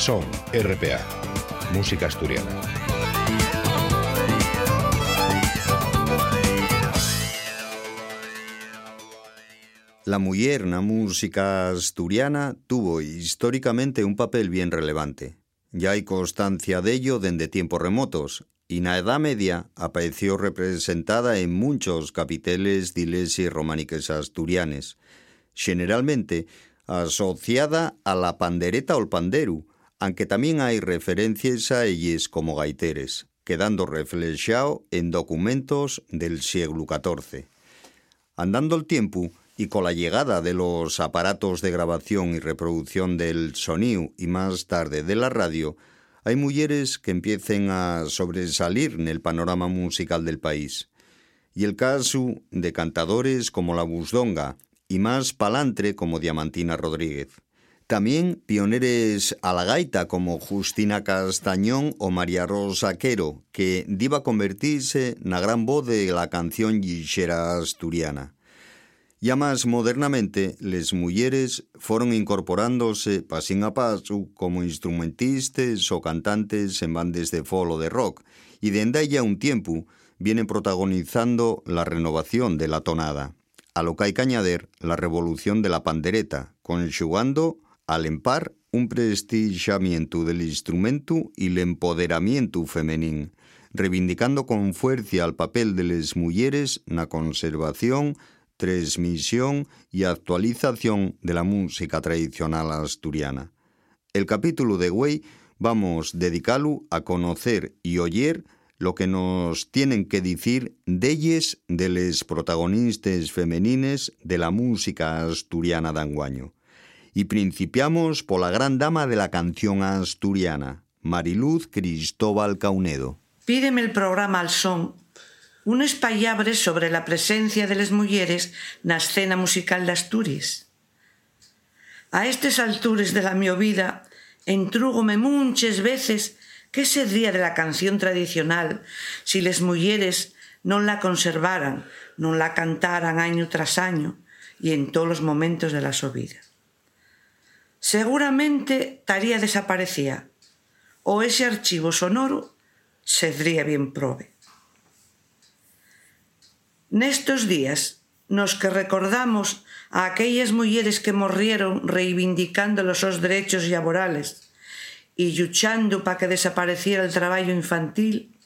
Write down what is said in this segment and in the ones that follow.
Son, RPA, música asturiana. La mujer na música asturiana tuvo históricamente un papel bien relevante. Ya hay constancia de ello desde tiempos remotos, y na Edad Media apareció representada en muchos capiteles de iglesias románicas asturianes, generalmente asociada a la pandereta o el panderu, aunque también hay referencias a ellas como gaiteres, quedando reflejado en documentos del siglo XIV. Andando el tiempo, y con la llegada de los aparatos de grabación y reproducción del sonido y más tarde de la radio, hay mujeres que empiecen a sobresalir en el panorama musical del país. Y el caso de cantadores como la Busdonga y más palantre como Diamantina Rodríguez. También pioneres a la gaita como Justina Castañón o María Rosa Quero, que iba a convertirse en la gran voz de la canción guixera asturiana. Ya más modernamente, les mujeres fueron incorporándose pasín a paso como instrumentistas o cantantes en bandes de folk o de rock, y de ya un tiempo vienen protagonizando la renovación de la tonada. A lo que hay que añadir la revolución de la pandereta, conjugando al empar un prestigiamiento del instrumento y el empoderamiento femenino, reivindicando con fuerza el papel de las mujeres en la conservación, transmisión y actualización de la música tradicional asturiana. El capítulo de Güey vamos dedicarlo a conocer y oír lo que nos tienen que decir ellas de les protagonistas femenines de la música asturiana de. Y principiamos por la gran dama de la canción asturiana, Mariluz Cristóbal Caunedo. Pídeme el programa al son un espallabre sobre la presencia de las mujeres na escena musical de Asturias. A estes altures de la mi vida entrúgome muchas veces que sería de la canción tradicional si les mujeres non la conservaran, non la cantaran año tras año y en todos los momentos de la. Seguramente taría desaparecía o ese archivo sonoro sedría bien prove. Nestos días nos que recordamos a aquellas mujeres que morrieron reivindicando los sus derechos laborales y luchando para que desapareciera el trabajo infantil,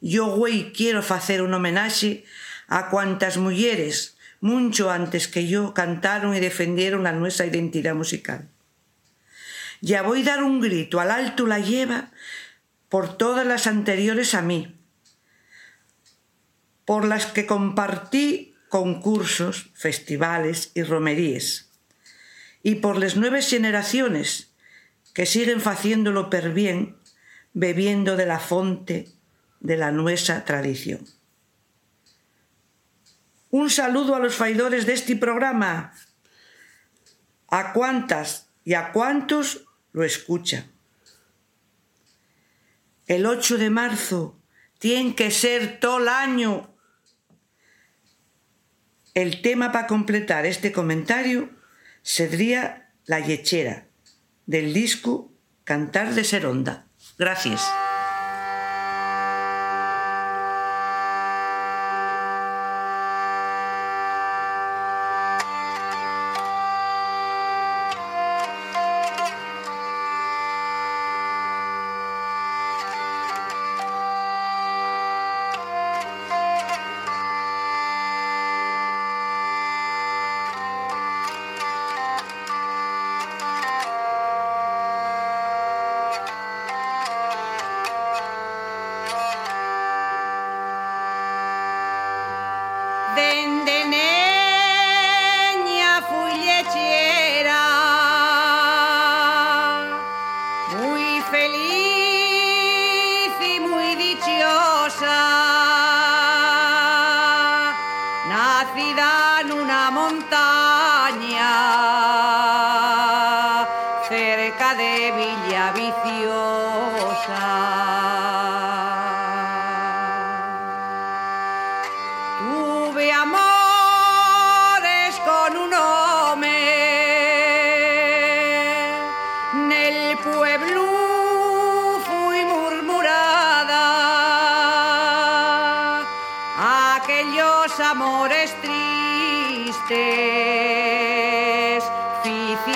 yo güey quiero hacer un homenaje a cuantas mujeres mucho antes que yo cantaron y defendieron la nuestra identidad musical. Ya voy a dar un grito al alto la lleva por todas las anteriores a mí, por las que compartí concursos, festivales y romeríes, y por las nuevas generaciones que siguen haciéndolo per bien, bebiendo de la fonte de la nuestra tradición. Un saludo a los faidores de este programa, a cuantas y a cuantos lo escuchan. El 8 de marzo tiene que ser todo el año el tema para completar este comentario sería La Yechera, del disco Cantar de Seronda. Gracias.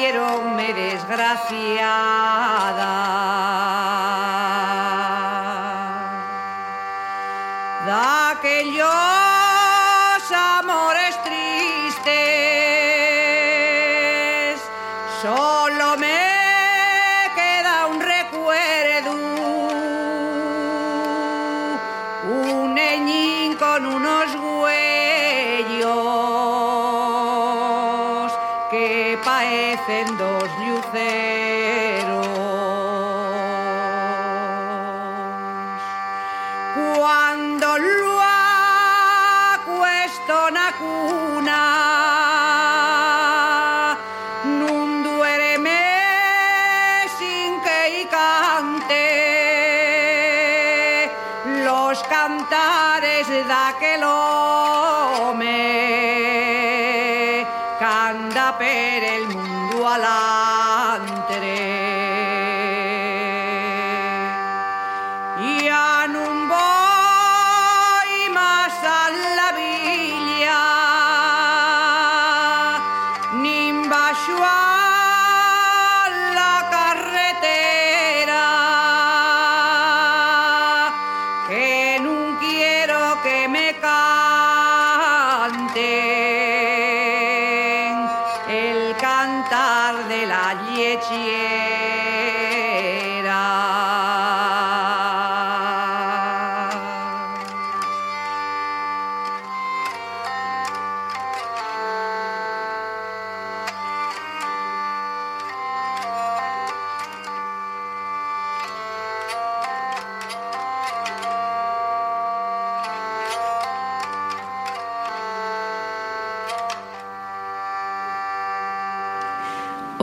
Ficieronme desgraciada.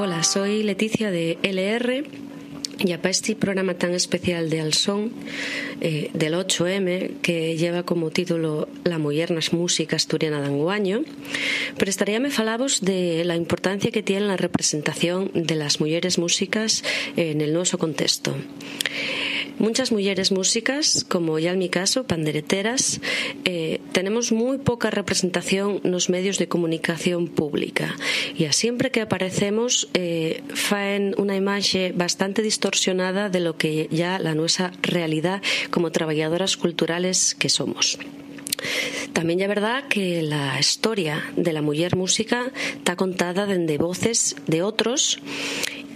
Hola, soy Leticia de LR y para este programa tan especial de Alsón eh, del 8M que lleva como título La Mollernas Música Asturiana de Anguaño, prestaríame falabos de la importancia que tiene la representación de las mujeres músicas en el nuestro contexto. Muchas mujeres músicas, como ya en mi caso, pandereteras, eh, tenemos muy poca representación en los medios de comunicación pública y a siempre que aparecemos eh, faen una imagen bastante distorsionada de lo que ya la nuestra realidad como trabajadoras culturales que somos. También es verdad que la historia de la mujer música está contada desde voces de otros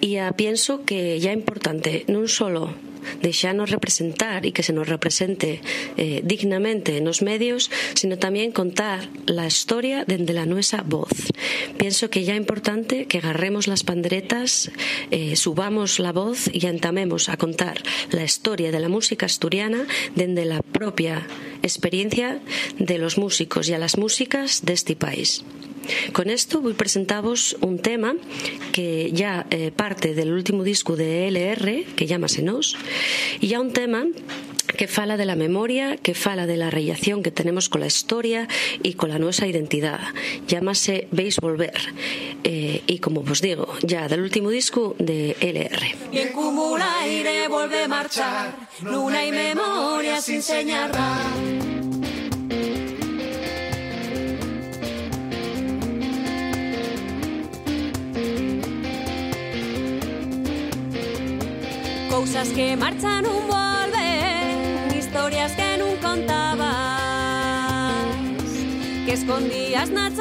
y pienso que ya es importante no solo deixarnos representar y que se nos represente eh, dignamente en los medios, sino también contar la historia desde la nuestra voz. Pienso que ya es importante que agarremos las panderetas, eh, subamos la voz y entamemos a contar la historia de la música asturiana desde la propia experiencia de los músicos y a las músicas de este país. Con esto voy a presentaros un tema que ya eh, parte del último disco de LR, que llámase Nos, y ya un tema que fala de la memoria, que fala de la relación que tenemos con la historia y con la nuestra identidad. Llámase Veis Volver. Eh, y como os digo, ya del último disco de LR. Y en cúmulo aire vuelve a marchar, luna y memoria sin señalar. Cousas que marchan un volven, historias que non contabas, que escondías na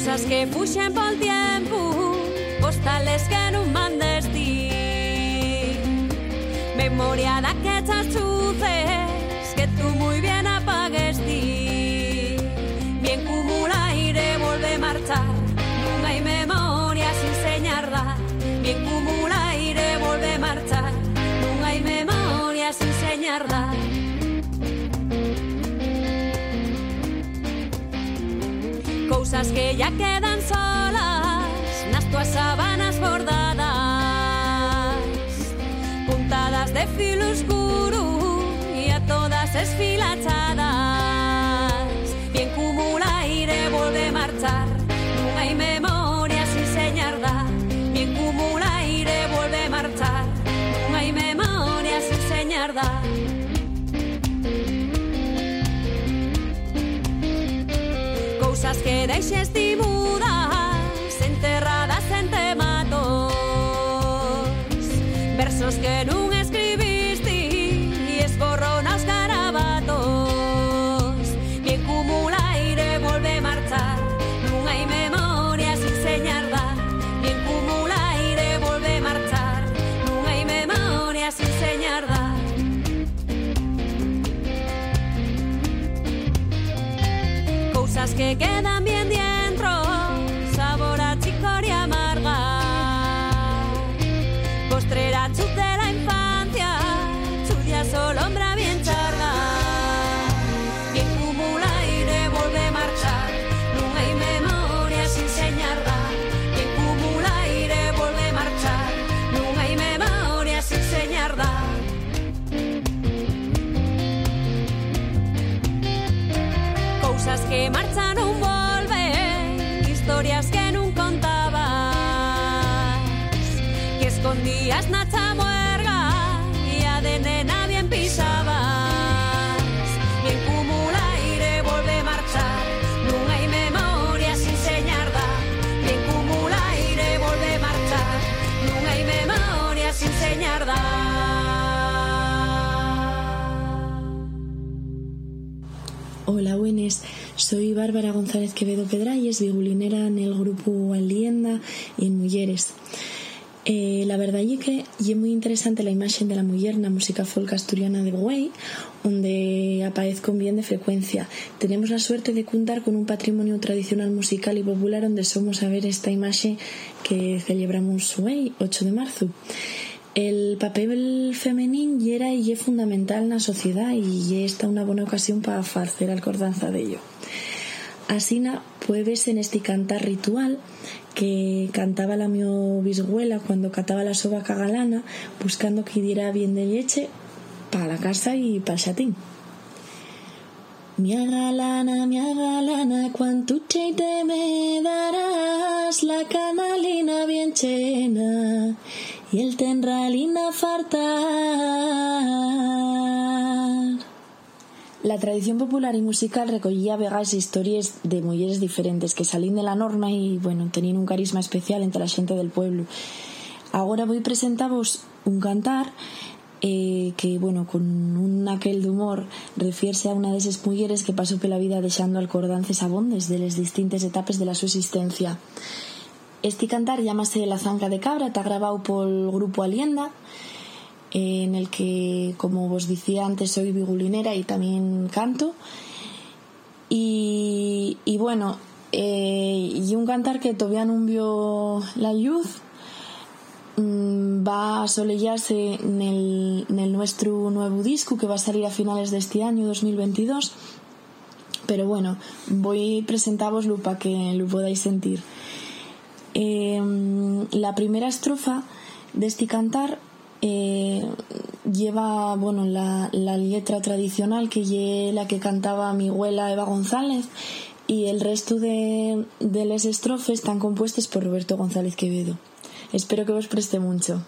Cousas que fuxen pol tiempo Postales que non mandes ti Memoria da que blusas que ya quedan solas, unas tuas sábanas bordadas, puntadas de fil oscuro y a todas esfilachadas. Cousas que Soy Bárbara González Quevedo Pedralles, violinera en el grupo Alienda y en Mujeres. Eh, la verdad es que es muy interesante la imagen de la mujer en la música folk asturiana de Güey, donde aparezco bien de frecuencia. Tenemos la suerte de contar con un patrimonio tradicional musical y popular donde somos a ver esta imagen que celebramos hoy, 8 de marzo. El papel femenín ya era y es fundamental en la sociedad y esta una buena ocasión para hacer acordanza de ello. Asina puede verse en este cantar ritual que cantaba la mi bisguela cuando cataba la soba cagalana buscando que diera bien de leche para la casa y para el chatín. Mi agalana, mi agalana, cuanto cheite me darás la canalina bien llena y el tenralina fartar. La tradición popular y musical recollía vegas historias de mujeres diferentes que salían de la norma y, bueno, tenían un carisma especial entre la gente del pueblo. Ahora voy a presentaros un cantar eh, que, bueno, con un aquel de humor refiere a una de esas mujeres que pasó por la vida dejando alcordances abondes de las distintas etapas de la su existencia. Este cantar llámase La Zanca de Cabra, está grabado por el grupo Alienda, en el que, como os decía antes, soy bigulinera y también canto. Y, bueno, eh, y un cantar que todavía no vio la luz, mm, va a solearse en el, nuestro nuevo disco que va a salir a finales de este año 2022 pero bueno voy a presentároslo para que lo podáis sentir eh, la primera estrofa de este cantar eh, lleva bueno la, letra tradicional que la que cantaba mi abuela Eva González y el resto de, de las estrofes están compuestas por Roberto González Quevedo. Espero que os preste mucho.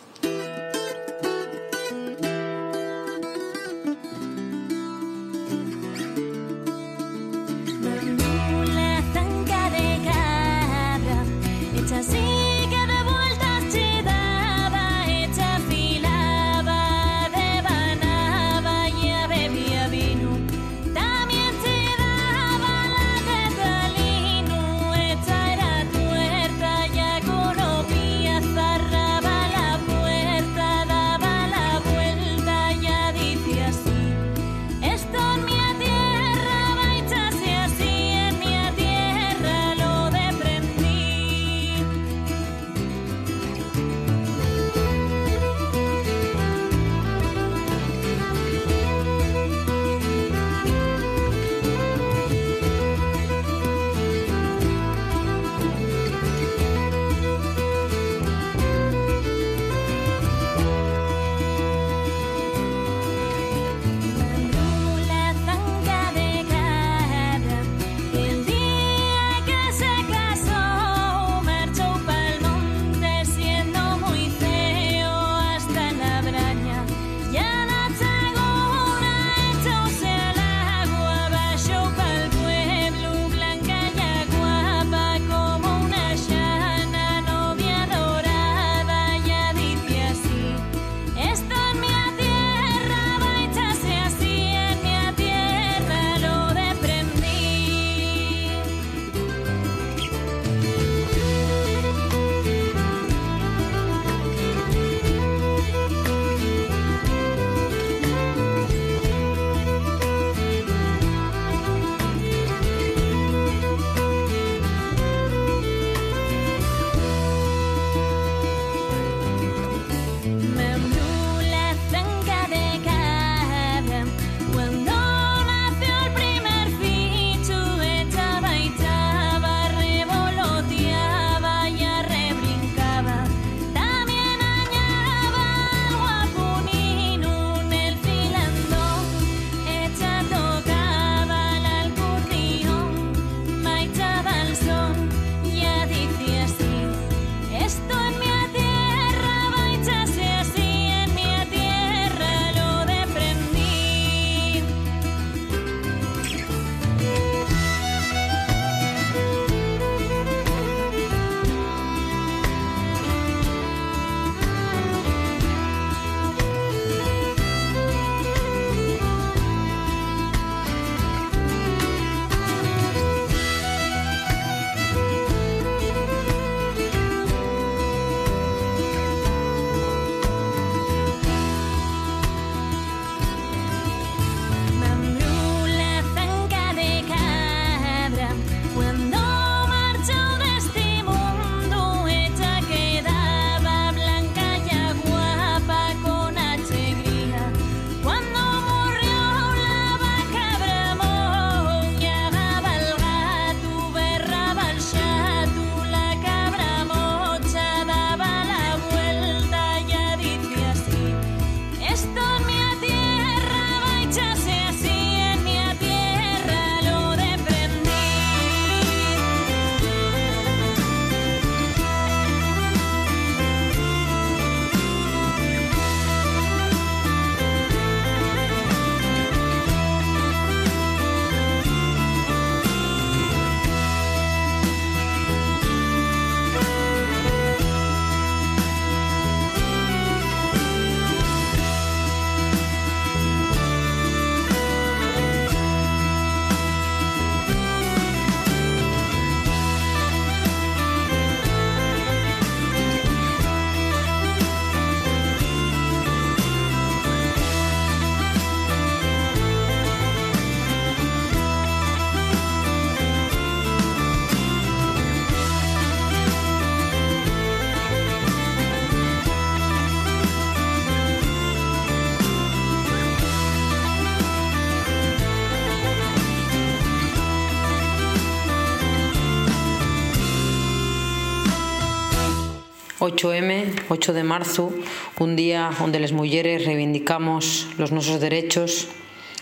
8M, 8 de marzo, un día onde les mulleres reivindicamos los nosos derechos,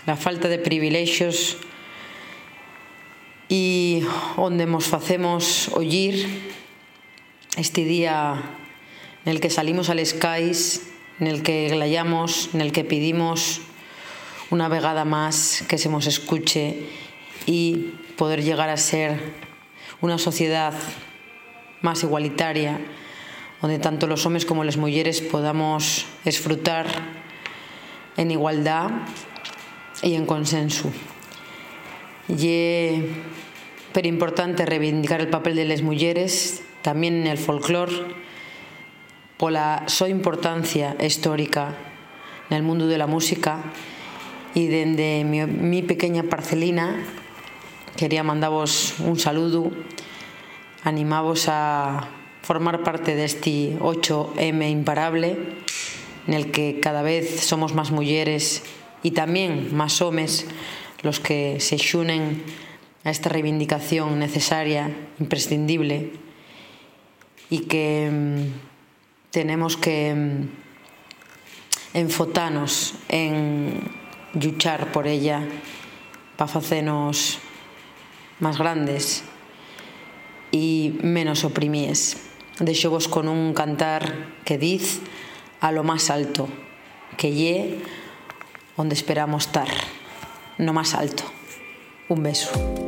la falta de privilexios e onde nos facemos ollir este día nel que salimos al skies, nel que glayamos, nel que pedimos una vegada más que se nos escuche y poder llegar a ser una sociedad más igualitaria, onde tanto los homes como las mulleres podamos disfrutar en igualdad y en consenso. Y pero importante reivindicar el papel de las mulleres también en el folclore pola súa importancia histórica en el mundo de la música y dende mi, mi pequeña parcelina quería mandavos un saludo animavos a formar parte de este 8M imparable en el que cada vez somos más mujeres y también más hombres los que se xunen a esta reivindicación necesaria, imprescindible y que mm, tenemos que mm, enfotanos en luchar por ella para hacernos más grandes y menos oprimíes. Deixo vos con un cantar que diz a lo más alto, que lle onde esperamos estar, no más alto. Un beso.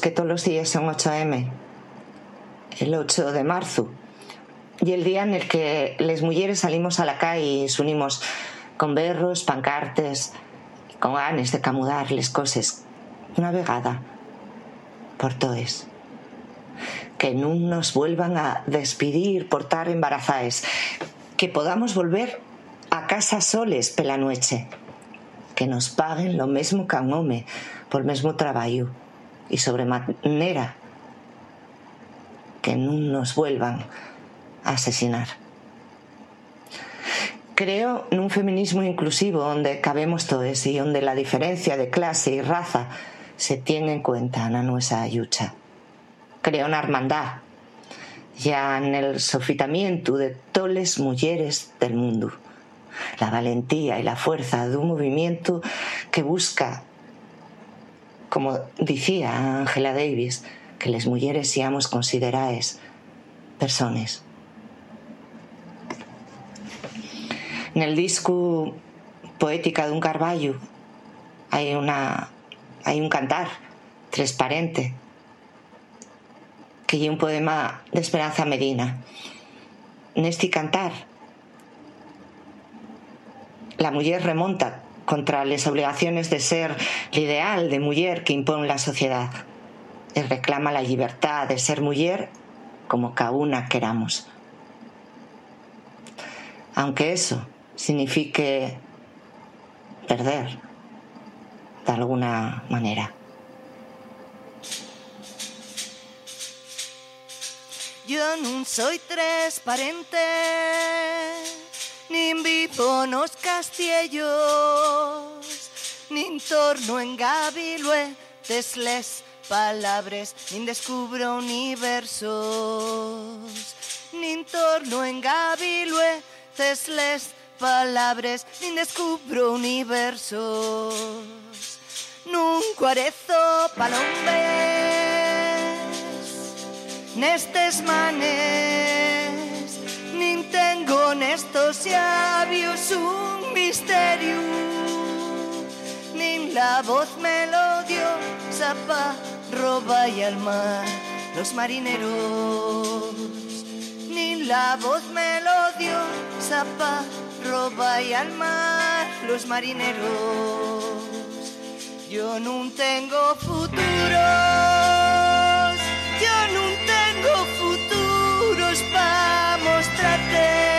Que todos los días son 8M, el 8 de marzo, y el día en el que las mujeres salimos a la calle y nos unimos con berros, pancartes, con ganes de camudar les cosas. Una vegada por toes. Que nun nos vuelvan a despedir por estar embarazaes, que podamos volver a casa soles pela noche, que nos paguen lo mesmo que a un home por mesmo traballo e sobremanera que non nos vuelvan a asesinar. Creo nun feminismo inclusivo onde cabemos todos e onde la diferencia de clase e raza se tiene en cuenta na nuestra lucha. Creo na hermandad ya en el sofitamiento de toles mujeres del mundo. La valentía y la fuerza de un movimiento que busca, como decía Angela Davis, que las mujeres seamos consideradas personas. En el disco Poética de un Carballo hay, una, hay un cantar transparente que é un poema de Esperanza Medina. Neste cantar, la muller remonta contra las obligaciones de ser el ideal de mujer que impone la sociedad y reclama la libertad de ser mujer como cada una queramos. Aunque eso signifique perder de alguna manera. Yo no soy transparente, ni vivo nos castillos, ni torno en gabilue desles palabras, ni descubro universos, ni torno en gabilue desles palabras, ni descubro universos. Nunca arezo palombes nestes manes nin tengo nestos labios un misterio. Nin la voz melodiosa pa roba y al mar los marineros. Nin la voz melodiosa pa roba y al mar los marineros. Yo no tengo futuro yo no tengo futuros para mostrarte,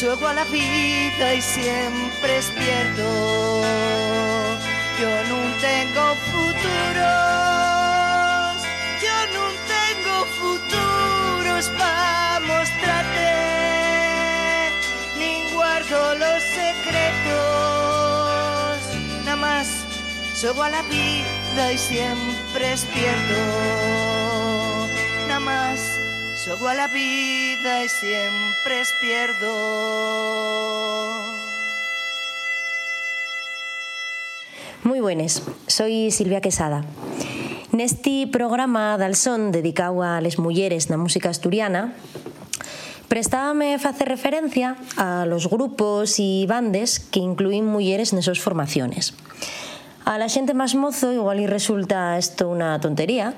juego a la vida y siempre despierto. Yo no tengo futuros, yo no tengo futuros para mostrarte, ni guardo los secretos, nada más juego a la vida y siempre despierto. Nada más a la vida y siempre despierto. Moi buenas, soy Silvia Quesada. Neste programa dal son dedicado a les mulleres na música asturiana, prestábame facer referencia a los grupos e bandes que incluín mulleres nesos formaciones. A la xente máis mozo igual y resulta isto unha tontería,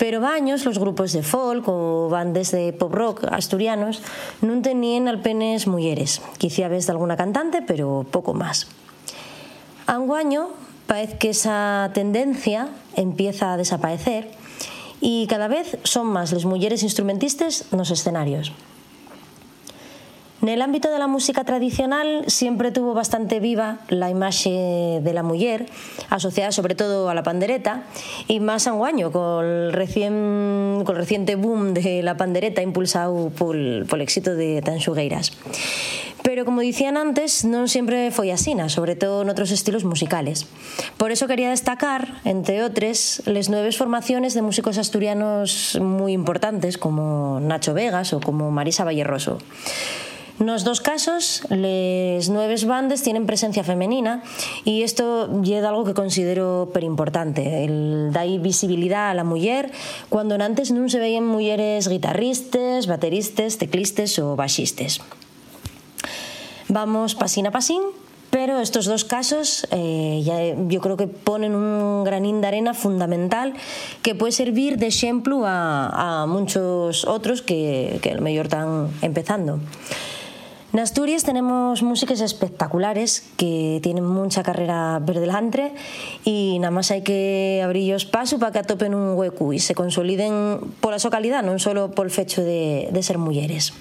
pero baños los grupos de folk ou bandes de pop rock asturianos non tenían alpenes mulleres. Quizá ves de alguna cantante, pero pouco máis. Anguaño parece que esa tendencia empieza a desaparecer e cada vez son máis les mulleres instrumentistas nos escenarios. Nel ámbito de la música tradicional siempre tuvo bastante viva la imaxe de la muller, asociada sobre todo a la pandereta, y más anguaño col, recien, col reciente boom de la pandereta impulsado pol, pol éxito de Tanxugueiras. Pero como dicían antes, non sempre foi asina, sobre todo noutros estilos musicales. Por eso quería destacar, entre outros, les nueves formaciones de músicos asturianos moi importantes como Nacho Vegas ou como Marisa Valleroso. Nos dos casos, les nueves bandes tienen presencia femenina e isto lle é algo que considero per importante. El dai a la muller cando antes non se veían mulleres guitarristes, bateristes, teclistes ou baixistes. Vamos pasín a pasín Pero estos dos casos eh, ya, yo creo que ponen un granín de arena fundamental que puede servir de exemplo a, a muchos outros que, que a lo están empezando. En Asturias tenemos músicos espectaculares que tienen mucha carrera por delante y nada más hay que abrirlos paso para que atopen un hueco y se consoliden por la su calidad, no solo por el fecho de, de ser mujeres.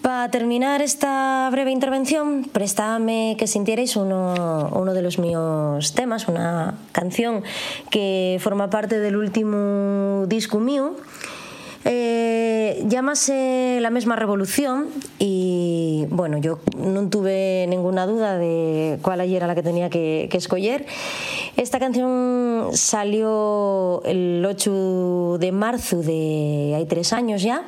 Para terminar esta breve intervención, préstame que sintierais uno, uno de los míos temas, una canción que forma parte del último disco mío eh, llámase La mesma revolución y, bueno, yo non tuve ninguna duda de cuál ayer era la que tenía que, que escoller. Esta canción salió el 8 de marzo de hai tres años ya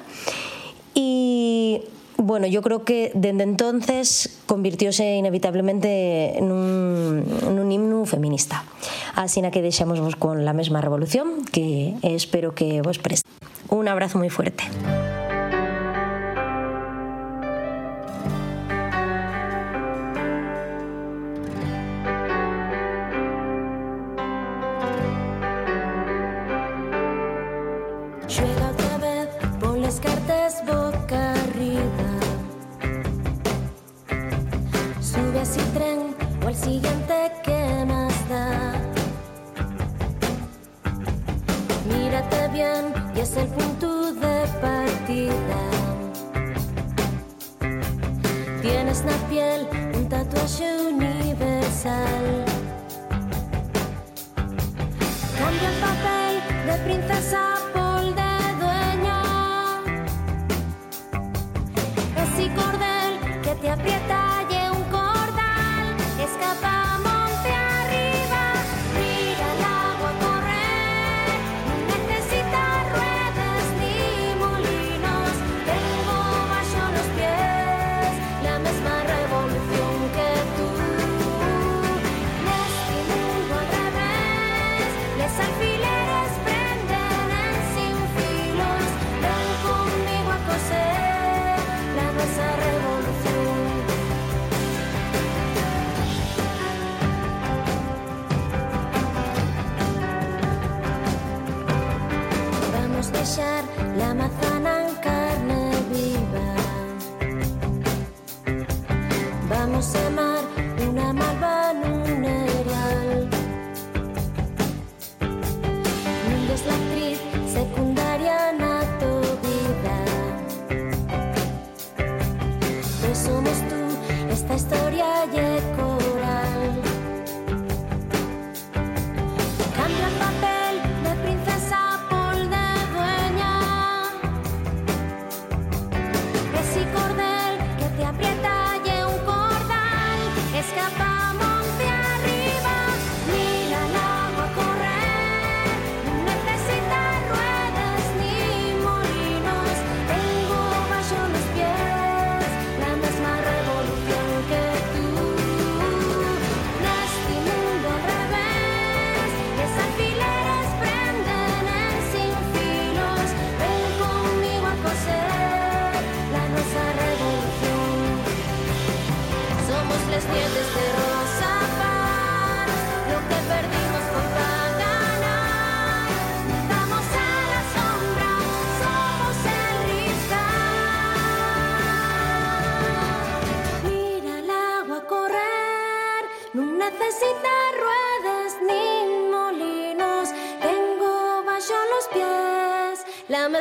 y bueno, yo creo que desde entonces convirtióse inevitablemente nun, nun himno feminista. Así na que deixamos vos con la mesma revolución que espero que vos preste. Un abrazo muy fuerte.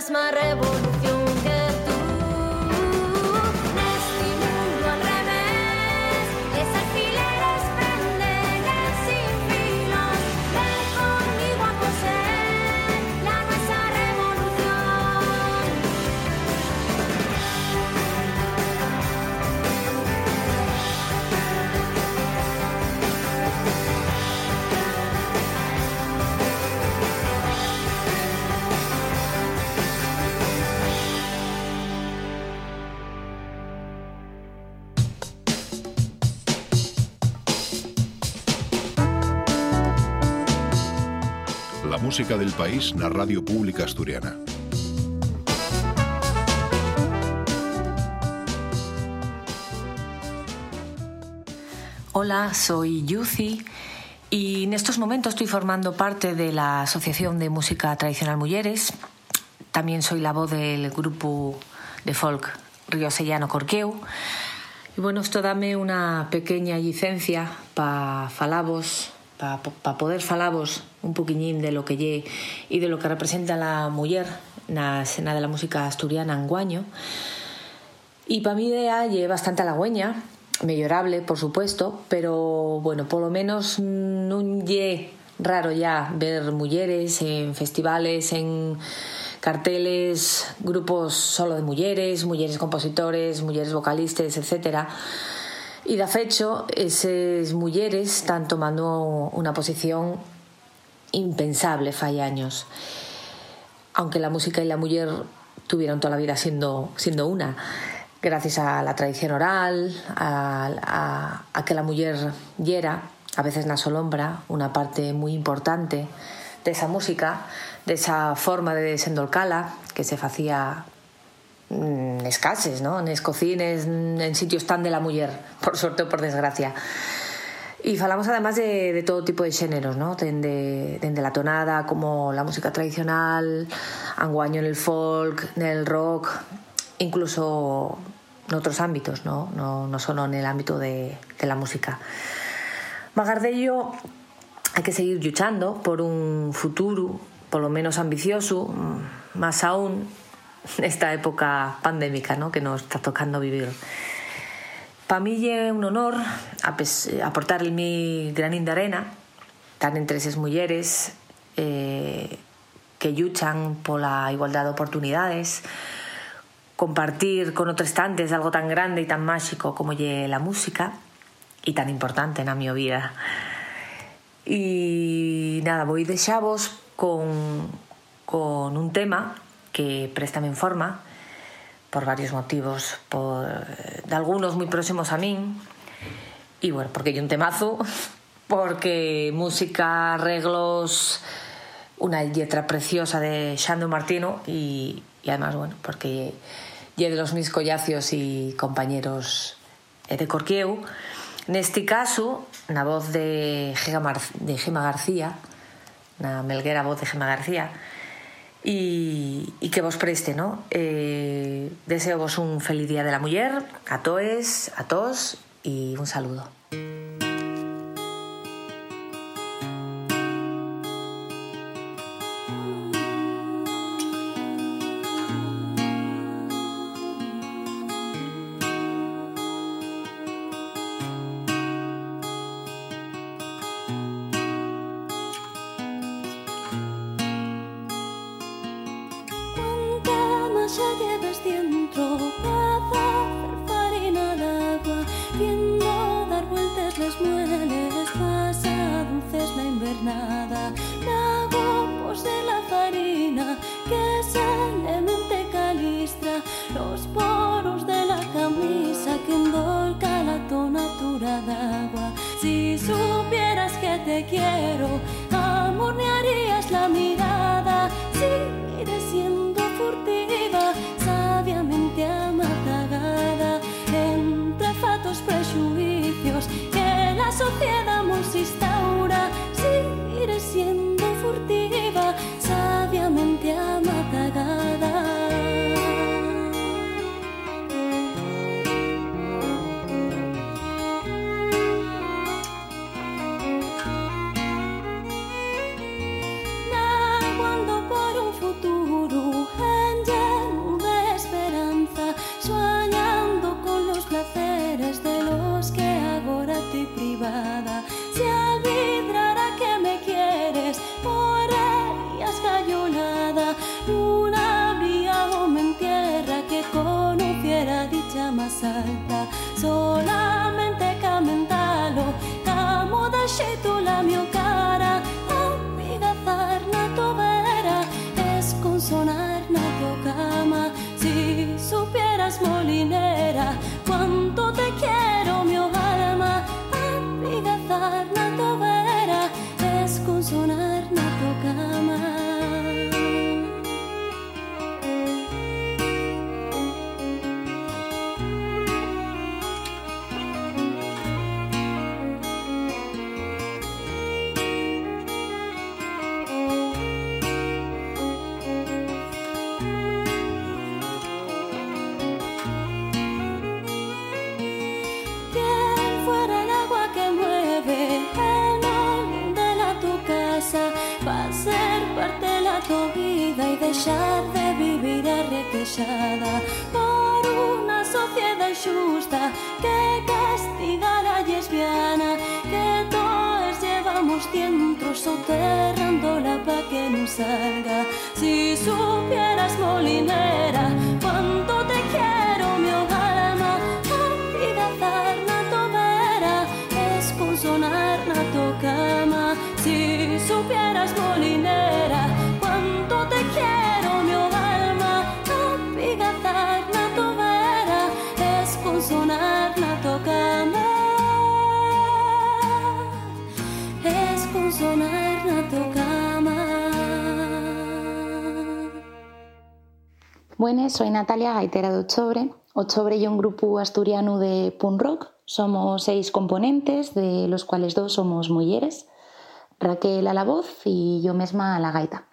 my música del país na Radio Pública Asturiana. Hola, soy Yuzi y en estos momentos estoy formando parte de la Asociación de Música Tradicional Mujeres. También soy la voz del grupo de folk Río Sellano Corqueu. E bueno, isto dame unha pequena licencia para falavos para pa poder falabos un poquillín de lo que lle y de lo que representa la mujer na escena de la música asturiana en Guaño. Y para mi idea lle bastante halagüeña, mejorable, por supuesto, pero bueno, por lo menos non lle raro ya ver mujeres en festivales, en carteles, grupos solo de mujeres, mujeres compositores, mujeres vocalistas, etc. Y de fecho, esas mujeres están tomando una posición impensable fai años. Aunque la música y la mujer tuvieron toda la vida siendo, siendo una gracias a la tradición oral, a, a, que la mujer yera, a veces na solombra, una parte muy importante de esa música, de esa forma de desendolcala que se facía escases, ¿no? en cocines, en sitios tan de la mujer, por suerte o por desgracia. Y falamos además de, todo tipo de géneros, ¿no? Dende, la tonada, como la música tradicional, anguaño en el folk, en el rock, incluso en otros ámbitos, ¿no? No, no solo en el ámbito de, la música. Magar de ello, hay que seguir luchando por un futuro por lo menos ambicioso, más aún esta época pandémica ¿no? que nos está tocando vivir. Para mí es un honor aportar mi granín de arena, tan entre esas mujeres eh, que luchan por la igualdad de oportunidades, compartir con otros tantos algo tan grande y tan mágico como la música y tan importante en mi vida. Y nada, voy de chavos con, con un tema que préstame en forma por varios motivos, por, de algunos muy próximos a mí, y bueno, porque yo un temazo, porque música, arreglos, una letra preciosa de Shando Martino y, además, bueno, porque ya de los mis collacios y compañeros de Corquieu. En este caso, la voz de Gema, de Gema García, na Melguera voz de Gemma García y, y que vos preste, ¿no? Eh, deseo vos un feliz día de la mujer, a toes, a todos y un saludo. Soy Natalia, gaitera de Ochobre. Ochobre y un grupo asturiano de punk rock. Somos seis componentes, de los cuales dos somos mujeres. Raquel a la voz y yo misma a la gaita.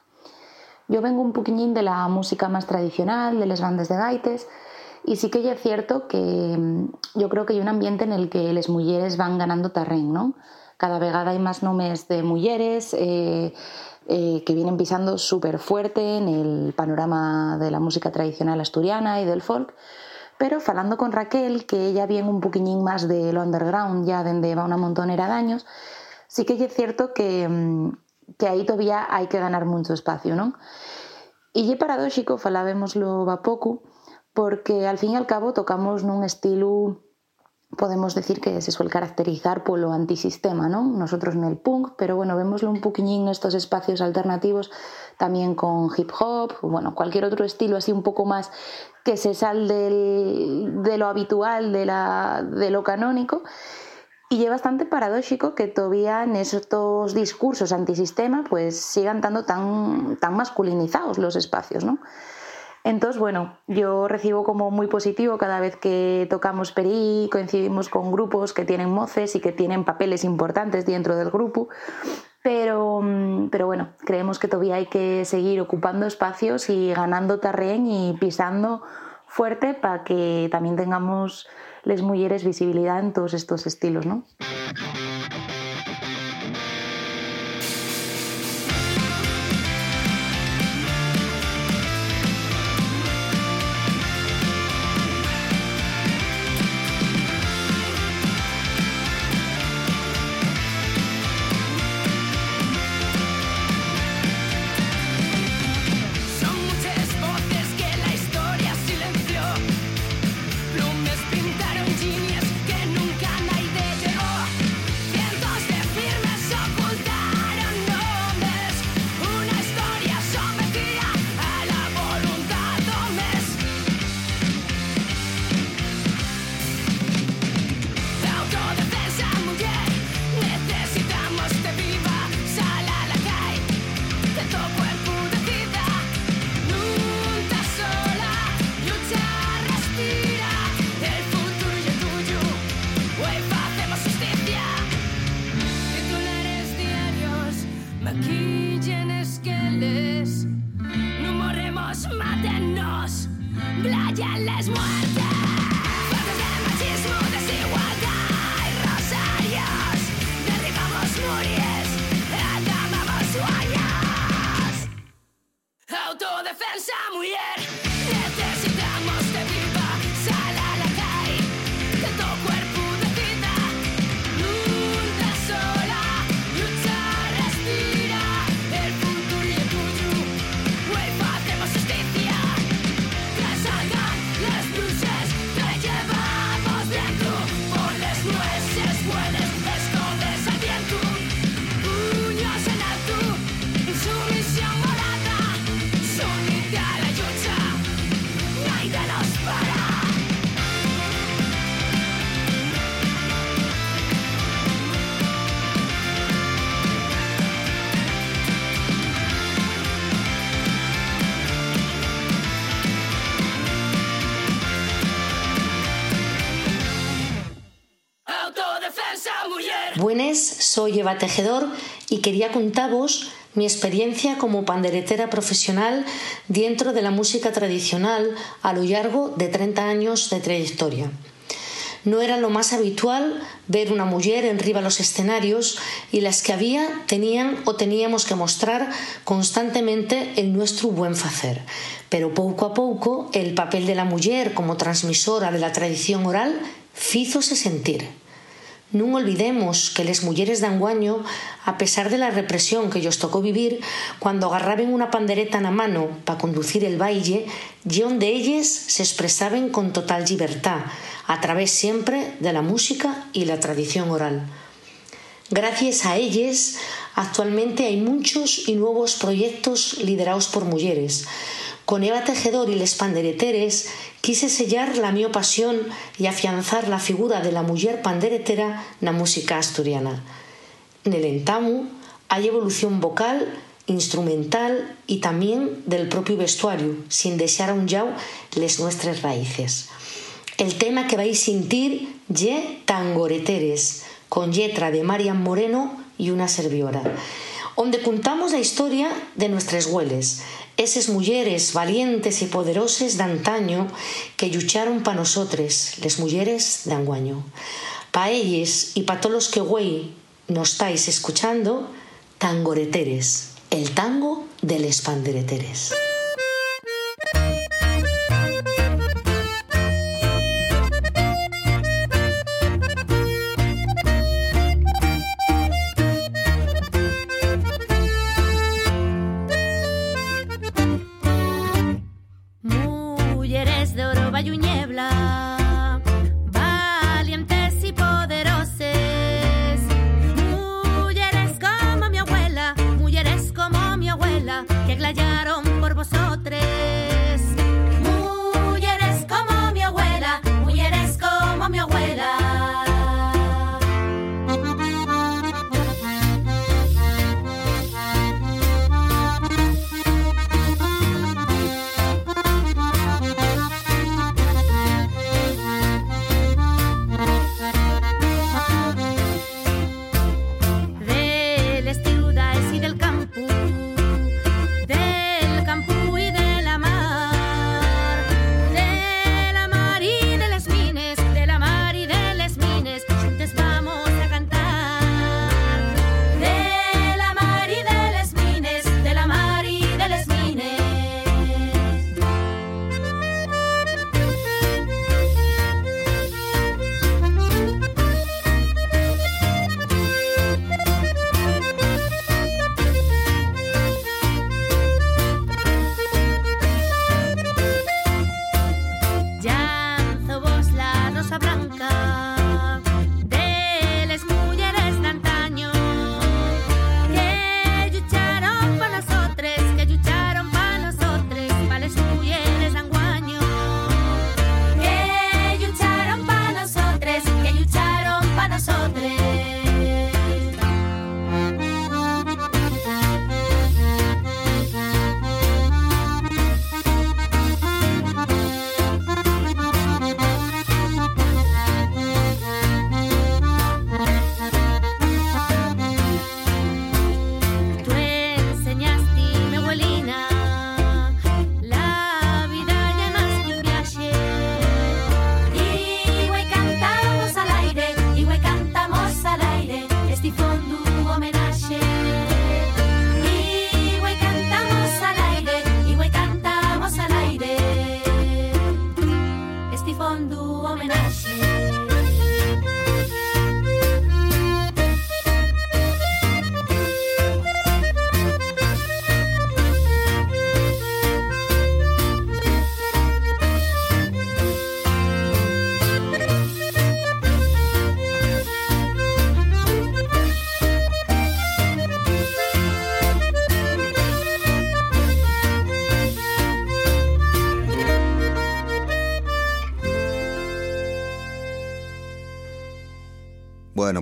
Yo vengo un poquillín de la música más tradicional, de las bandas de gaites, y sí que es cierto que mm, yo creo que hay un ambiente en el que las mujeres van ganando terreno, ¿no? Cada vegada hay más nombres de mujeres eh, eh, que vienen pisando súper fuerte en el panorama de la música tradicional asturiana y del folk. Pero falando con Raquel, que ella viene un poquillín más de lo underground, ya donde va una montonera de años, sí que es cierto que, mm, que aí todavía hai que ganar moito espacio, non? E lle paradóxico, falábemoslo va pouco, porque al fin e al cabo tocamos nun estilo podemos decir que se suele caracterizar polo antisistema, non? Nosotros en el punk, pero bueno, vemoslo un poquillín nestos espacios alternativos también con hip hop, bueno, cualquier otro estilo así un poco más que se sal del, de lo habitual, de, la, de lo canónico, y es bastante paradójico que todavía en estos discursos antisistema pues sigan estando tan, tan masculinizados los espacios, ¿no? Entonces, bueno, yo recibo como muy positivo cada vez que tocamos Perí, coincidimos con grupos que tienen moces y que tienen papeles importantes dentro del grupo, pero, mm, pero bueno, creemos que todavía hay que seguir ocupando espacios y ganando terreno y pisando fuerte para que también tengamos les mujeres visibilidad en todos estos estilos, ¿no? Buenas, soy Eva Tejedor y quería contaros mi experiencia como panderetera profesional dentro de la música tradicional a lo largo de 30 años de trayectoria. No era lo más habitual ver una mujer en riba los escenarios y las que había tenían o teníamos que mostrar constantemente el nuestro buen facer. Pero pouco a pouco el papel de la muller como transmisora de la tradición oral fízose sentir. Non olvidemos que les mulleres de anguaño, a pesar de la represión que ellos tocó vivir, cuando agarraban una pandereta na mano para conducir el baile, y onde ellas se expresaban con total libertad, a través siempre de la música y la tradición oral. Gracias a ellas, actualmente hay muchos y nuevos proyectos liderados por mujeres, con Eva Tejedor y les pandereteres quise sellar la mi pasión y afianzar la figura de la mujer panderetera na música asturiana. Nel entamu hay evolución vocal, instrumental y también del propio vestuario, sin desear un yao les nuestras raíces. El tema que vais sentir ye Tangoreteres, con letra de Marian Moreno y una servidora, donde contamos la historia de nuestras hueles, eses mulleres valientes y poderoses de antaño que lucharon pa nosotres, les mulleres de anguaño. Pa elles y pa todos los que güey nos estáis escuchando, tangoreteres, el tango de les pandereteres.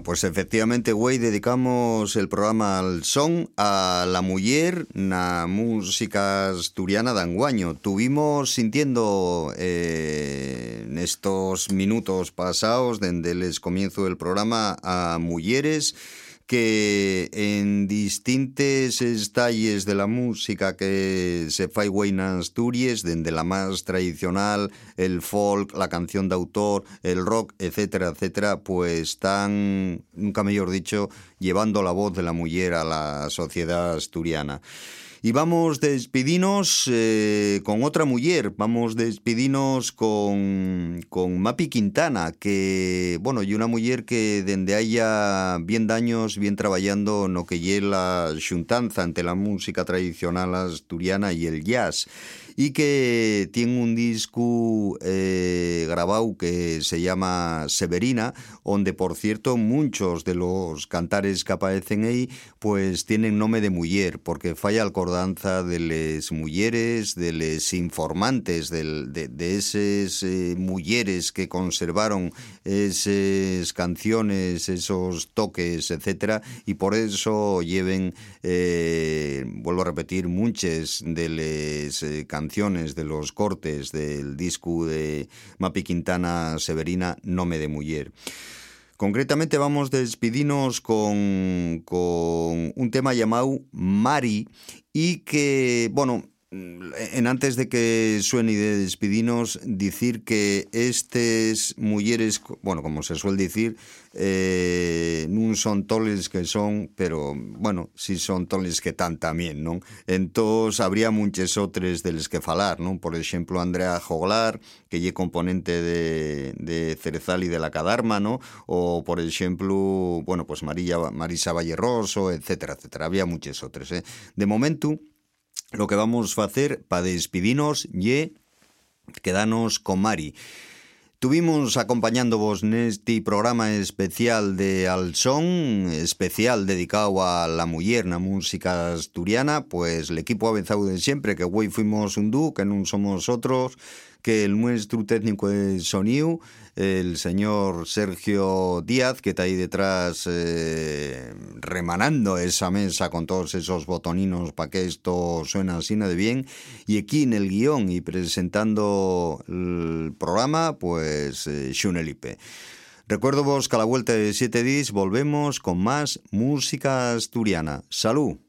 Pues efectivamente, güey, dedicamos el programa al son a la mujer na música asturiana de anguaño. Tuvimos sintiendo eh, en estos minutos pasados, desde el comienzo del programa, a mujeres que en distintos estalles de la música que se fai en Asturias, desde la más tradicional, el folk, la canción de autor, el rock, etcétera, etcétera, pues están, nunca mejor dicho, llevando la voz de la mujer a la sociedad asturiana. Y vamos despidinos eh, con otra mujer, vamos despidinos con, con Mapi Quintana, que, bueno, y una mujer que desde haya bien daños, bien trabajando no que la xuntanza ante la música tradicional asturiana y el jazz y que tiene un disco eh, grabado que se llama Severina, donde por cierto muchos de los cantares que aparecen ahí pues tienen nombre de mujer, porque falla acordanza de les mujeres, de les informantes, de, de esas eh, mujeres que conservaron esas canciones, esos toques, etcétera, y por eso lleven, eh, vuelvo a repetir, muchas de eh, de los cortes del disco de Mapi Quintana Severina, Nome de Mujer. Concretamente vamos a con, con un tema llamado Mari y que, bueno, en antes de que suene y de despidinos, decir que estas mujeres, bueno, como se suele decir, eh, non son toles que son, pero, bueno, si son toles que tan tamén, non? Entón, habría muchas outras deles que falar, non? Por exemplo, Andrea Joglar, que lle componente de, de Cerezal e de la Cadarma, non? Ou, por exemplo, bueno, pues María, Marisa Valleroso, etcétera, etcétera. Había muchas outras, eh? De momento, lo que vamos a hacer para despedirnos y quedarnos con Mari. Tuvimos acompañándoos neste programa especial de Alsón, especial dedicado a la muller música asturiana, pues el equipo avanzado de siempre, que hoy fuimos un dúo, que non somos otros, que el nuestro técnico de sonido, el señor Sergio Díaz, que está ahí detrás eh, remanando esa mesa con todos esos botoninos para que esto suene así de bien, y aquí en el guion y presentando el programa, pues eh, Xunelipe. Recuerdo vos que a la vuelta de siete días volvemos con más música asturiana. ¡Salud!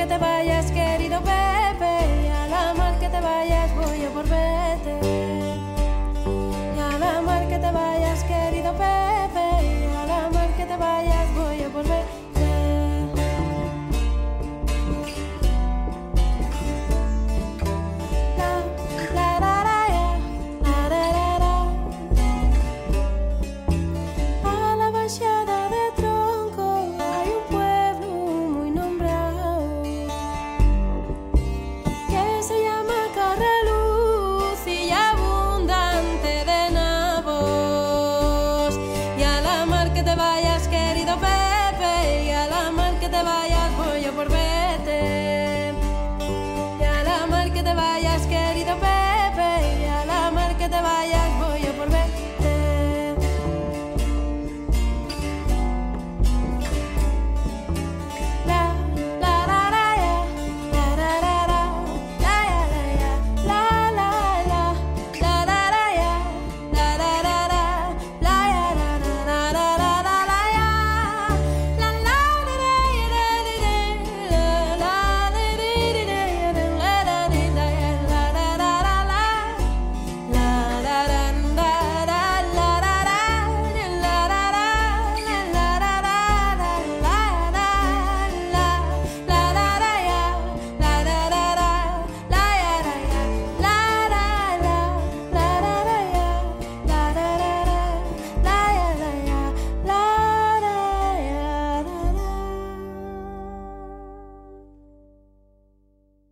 que te vayas, querido Pepe, y a la mar que te vayas, voy a por vete. Y a la mar que te vayas, querido Pepe.